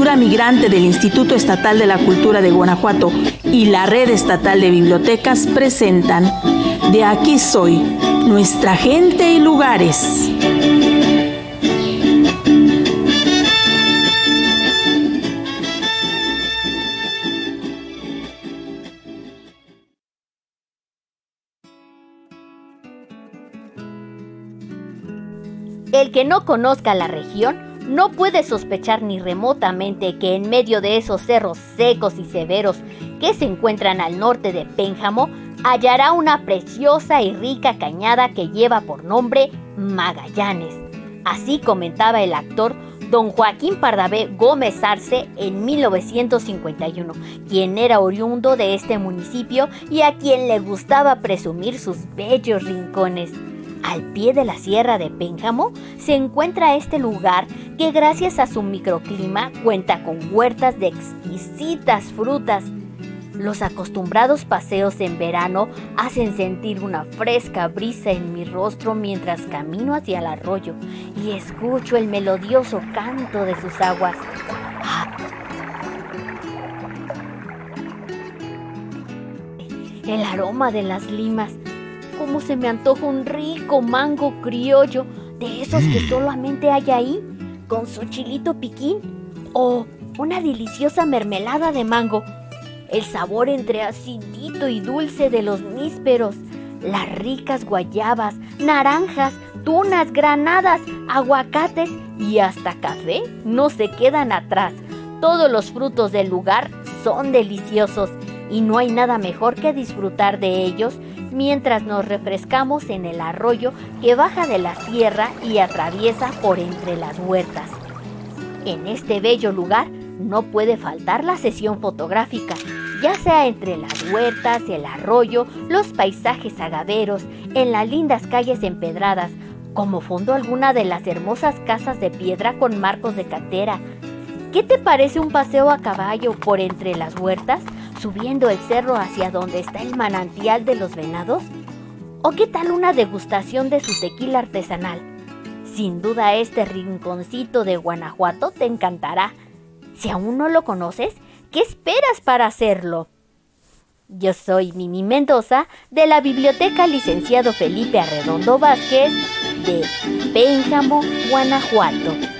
Cultura Migrante del Instituto Estatal de la Cultura de Guanajuato y la Red Estatal de Bibliotecas presentan De aquí soy, nuestra gente y lugares. El que no conozca la región no puede sospechar ni remotamente que en medio de esos cerros secos y severos que se encuentran al norte de Pénjamo hallará una preciosa y rica cañada que lleva por nombre Magallanes. Así comentaba el actor don Joaquín Pardavé Gómez Arce en 1951, quien era oriundo de este municipio y a quien le gustaba presumir sus bellos rincones. Al pie de la sierra de Pénjamo se encuentra este lugar que gracias a su microclima cuenta con huertas de exquisitas frutas. Los acostumbrados paseos en verano hacen sentir una fresca brisa en mi rostro mientras camino hacia el arroyo y escucho el melodioso canto de sus aguas. El aroma de las limas cómo se me antoja un rico mango criollo, de esos que mm. solamente hay ahí, con su chilito piquín, o una deliciosa mermelada de mango. El sabor entre acidito y dulce de los nísperos, las ricas guayabas, naranjas, tunas, granadas, aguacates y hasta café no se quedan atrás. Todos los frutos del lugar son deliciosos y no hay nada mejor que disfrutar de ellos mientras nos refrescamos en el arroyo que baja de la sierra y atraviesa por entre las huertas. En este bello lugar no puede faltar la sesión fotográfica, ya sea entre las huertas, el arroyo, los paisajes agaveros, en las lindas calles empedradas, como fondo alguna de las hermosas casas de piedra con marcos de cantera. ¿Qué te parece un paseo a caballo por entre las huertas? Subiendo el cerro hacia donde está el manantial de los venados? ¿O qué tal una degustación de su tequila artesanal? Sin duda este rinconcito de Guanajuato te encantará. Si aún no lo conoces, ¿qué esperas para hacerlo? Yo soy Mimi Mendoza de la Biblioteca Licenciado Felipe Arredondo Vázquez de Pénjamo, Guanajuato.